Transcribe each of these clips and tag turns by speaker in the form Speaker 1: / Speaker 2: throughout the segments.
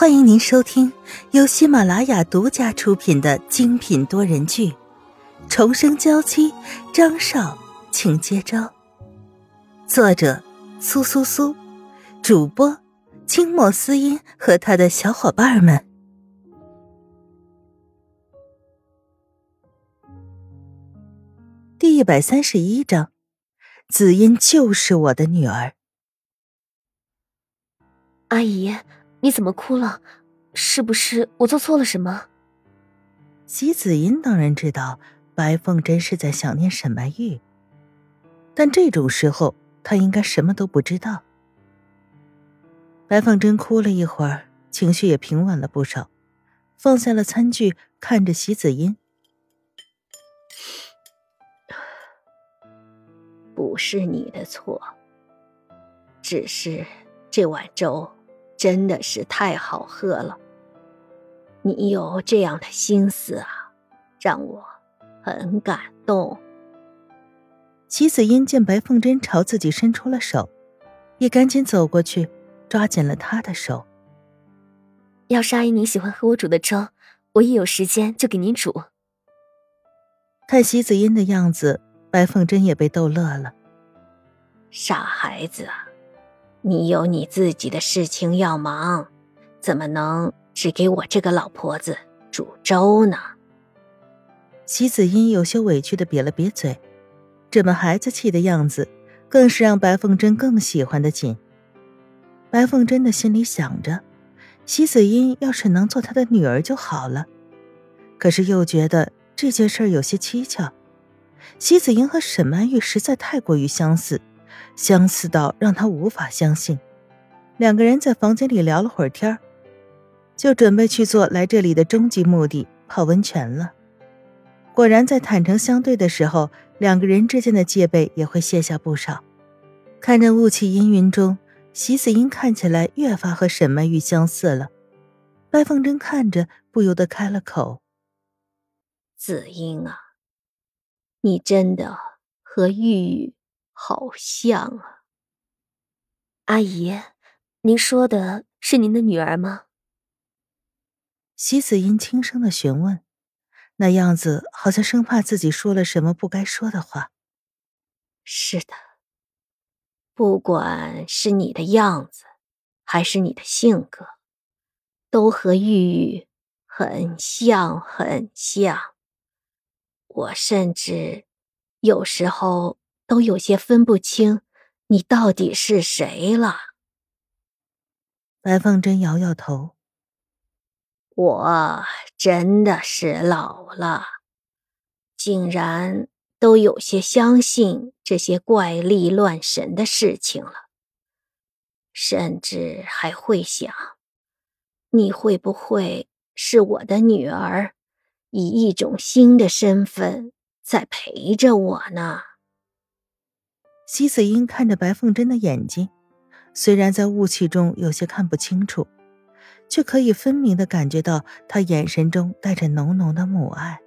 Speaker 1: 欢迎您收听由喜马拉雅独家出品的精品多人剧《重生娇妻》，张少，请接招。作者：苏苏苏，主播：清末思音和他的小伙伴们。第一百三十一章，子音就是我的女儿。
Speaker 2: 阿姨。你怎么哭了？是不是我做错了什么？
Speaker 1: 席子音当然知道白凤珍是在想念沈白玉，但这种时候她应该什么都不知道。白凤珍哭了一会儿，情绪也平稳了不少，放下了餐具，看着席子音：“
Speaker 3: 不是你的错，只是这碗粥。”真的是太好喝了，你有这样的心思啊，让我很感动。
Speaker 1: 齐子英见白凤珍朝自己伸出了手，也赶紧走过去，抓紧了她的手。
Speaker 2: 要是阿姨您喜欢喝我煮的粥，我一有时间就给您煮。
Speaker 1: 看席子英的样子，白凤珍也被逗乐了。
Speaker 3: 傻孩子啊！你有你自己的事情要忙，怎么能只给我这个老婆子煮粥呢？
Speaker 1: 席子英有些委屈的瘪了瘪嘴，这么孩子气的样子，更是让白凤珍更喜欢的紧。白凤珍的心里想着，席子英要是能做她的女儿就好了，可是又觉得这件事有些蹊跷。席子英和沈曼玉实在太过于相似。相似到让他无法相信。两个人在房间里聊了会儿天就准备去做来这里的终极目的——泡温泉了。果然，在坦诚相对的时候，两个人之间的戒备也会卸下不少。看着雾气阴云中，席子英看起来越发和沈曼玉相似了。白凤珍看着，不由得开了口：“
Speaker 3: 子英啊，你真的和玉玉……”好像啊，
Speaker 2: 阿姨，您说的是您的女儿吗？
Speaker 1: 席子英轻声的询问，那样子好像生怕自己说了什么不该说的话。
Speaker 3: 是的，不管是你的样子，还是你的性格，都和玉玉很像，很像。我甚至有时候。都有些分不清，你到底是谁了。
Speaker 1: 白凤珍摇摇头，
Speaker 3: 我真的是老了，竟然都有些相信这些怪力乱神的事情了，甚至还会想，你会不会是我的女儿，以一种新的身份在陪着我呢？
Speaker 1: 席子英看着白凤珍的眼睛，虽然在雾气中有些看不清楚，却可以分明的感觉到她眼神中带着浓浓的母爱。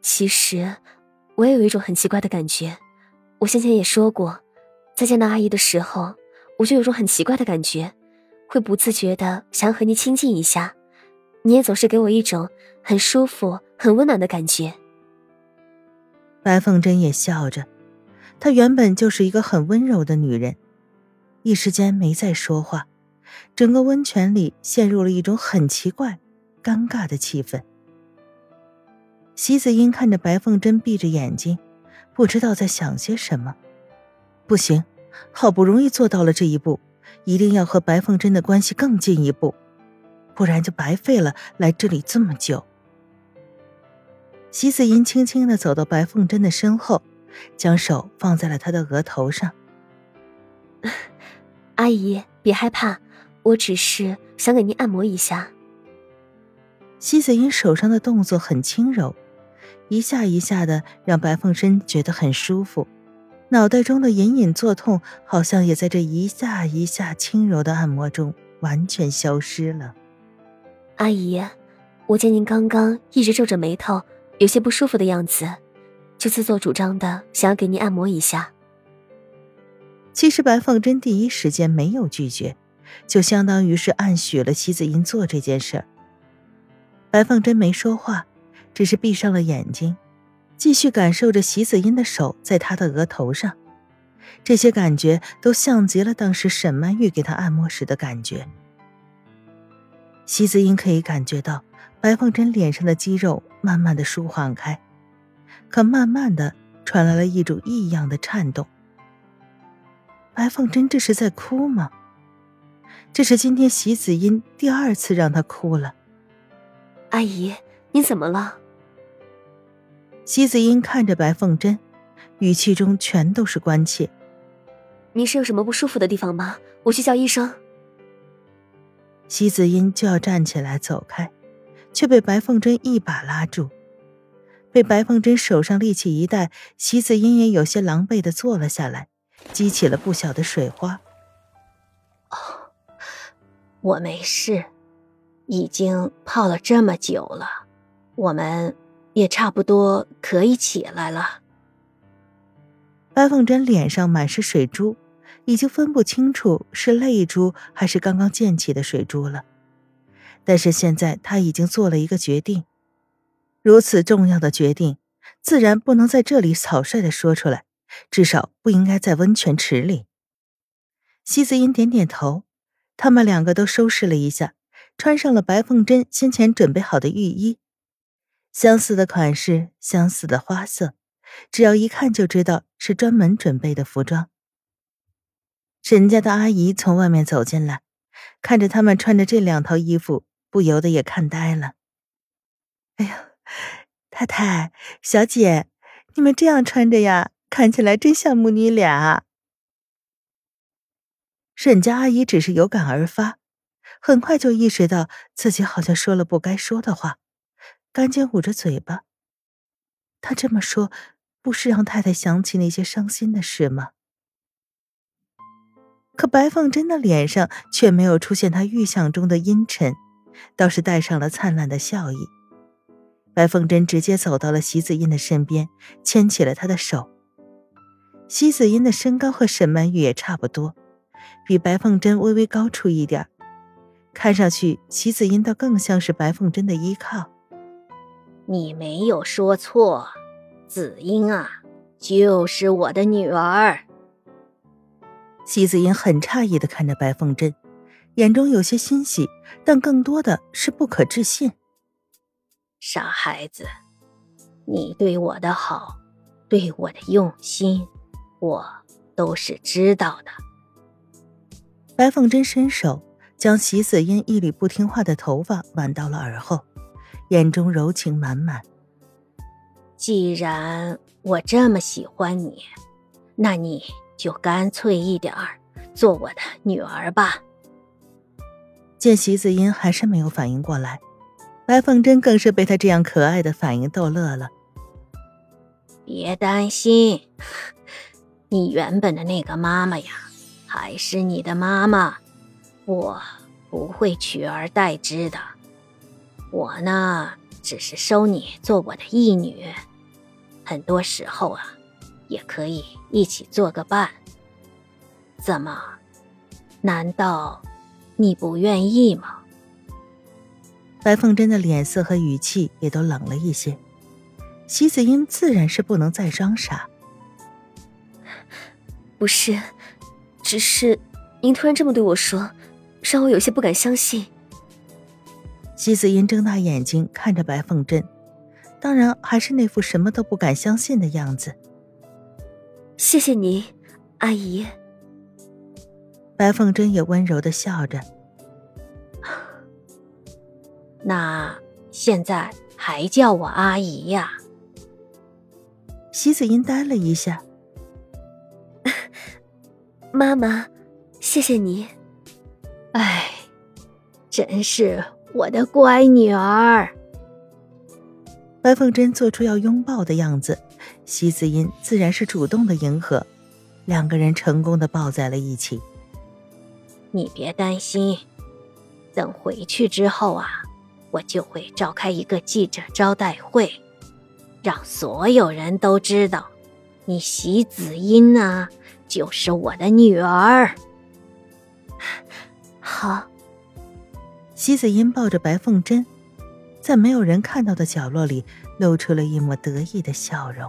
Speaker 2: 其实，我也有一种很奇怪的感觉。我先前也说过，在见到阿姨的时候，我就有种很奇怪的感觉，会不自觉的想要和你亲近一下。你也总是给我一种很舒服、很温暖的感觉。
Speaker 1: 白凤珍也笑着。她原本就是一个很温柔的女人，一时间没再说话，整个温泉里陷入了一种很奇怪、尴尬的气氛。席子英看着白凤珍闭着眼睛，不知道在想些什么。不行，好不容易做到了这一步，一定要和白凤珍的关系更进一步，不然就白费了来这里这么久。席子英轻轻的走到白凤珍的身后。将手放在了他的额头上。
Speaker 2: 阿姨，别害怕，我只是想给您按摩一下。
Speaker 1: 西子英手上的动作很轻柔，一下一下的让白凤珍觉得很舒服，脑袋中的隐隐作痛好像也在这一下一下轻柔的按摩中完全消失了。
Speaker 2: 阿姨，我见您刚刚一直皱着眉头，有些不舒服的样子。就自作主张的想要给您按摩一下。
Speaker 1: 其实白凤珍第一时间没有拒绝，就相当于是暗许了席子音做这件事儿。白凤珍没说话，只是闭上了眼睛，继续感受着席子音的手在她的额头上。这些感觉都像极了当时沈曼玉给她按摩时的感觉。席子音可以感觉到白凤珍脸上的肌肉慢慢的舒缓开，可慢慢的传来了一种异样的颤动。白凤珍这是在哭吗？这是今天席子音第二次让她哭了。
Speaker 2: 阿姨，你怎么了？
Speaker 1: 席子音看着白凤珍，语气中全都是关切。
Speaker 2: 你是有什么不舒服的地方吗？我去叫医生。
Speaker 1: 席子音就要站起来走开，却被白凤珍一把拉住。被白凤珍手上力气一带，席子英也有些狼狈的坐了下来，激起了不小的水花。
Speaker 3: 哦，我没事，已经泡了这么久了，我们也差不多可以起来了。
Speaker 1: 白凤珍脸上满是水珠。已经分不清楚是泪珠还是刚刚溅起的水珠了，但是现在他已经做了一个决定，如此重要的决定，自然不能在这里草率的说出来，至少不应该在温泉池里。西子音点点头，他们两个都收拾了一下，穿上了白凤珍先前准备好的浴衣，相似的款式，相似的花色，只要一看就知道是专门准备的服装。沈家的阿姨从外面走进来，看着他们穿着这两套衣服，不由得也看呆了。哎呀，太太、小姐，你们这样穿着呀，看起来真像母女俩。沈家阿姨只是有感而发，很快就意识到自己好像说了不该说的话，赶紧捂着嘴巴。她这么说，不是让太太想起那些伤心的事吗？可白凤珍的脸上却没有出现她预想中的阴沉，倒是带上了灿烂的笑意。白凤珍直接走到了席子音的身边，牵起了她的手。席子音的身高和沈曼玉也差不多，比白凤珍微微高出一点，看上去席子音倒更像是白凤珍的依靠。
Speaker 3: 你没有说错，子英啊，就是我的女儿。
Speaker 1: 席子音很诧异的看着白凤珍，眼中有些欣喜，但更多的是不可置信。
Speaker 3: 傻孩子，你对我的好，对我的用心，我都是知道的。
Speaker 1: 白凤珍伸手将席子音一缕不听话的头发挽到了耳后，眼中柔情满满。
Speaker 3: 既然我这么喜欢你，那你。就干脆一点儿，做我的女儿吧。
Speaker 1: 见席子音还是没有反应过来，白凤珍更是被他这样可爱的反应逗乐了。
Speaker 3: 别担心，你原本的那个妈妈呀，还是你的妈妈，我不会取而代之的。我呢，只是收你做我的义女，很多时候啊。也可以一起做个伴。怎么？难道你不愿意吗？
Speaker 1: 白凤珍的脸色和语气也都冷了一些。席子英自然是不能再装傻。
Speaker 2: 不是，只是您突然这么对我说，让我有些不敢相信。
Speaker 1: 席子英睁大眼睛看着白凤珍，当然还是那副什么都不敢相信的样子。
Speaker 2: 谢谢你，阿姨。
Speaker 1: 白凤珍也温柔的笑着。
Speaker 3: 那现在还叫我阿姨呀？
Speaker 1: 席子英呆了一下。
Speaker 2: 妈妈，谢谢你。
Speaker 3: 哎，真是我的乖女儿。
Speaker 1: 白凤珍做出要拥抱的样子。席子音自然是主动的迎合，两个人成功的抱在了一起。
Speaker 3: 你别担心，等回去之后啊，我就会召开一个记者招待会，让所有人都知道，你席子音呢就是我的女儿。
Speaker 2: 好。
Speaker 1: 席子音抱着白凤珍，在没有人看到的角落里，露出了一抹得意的笑容。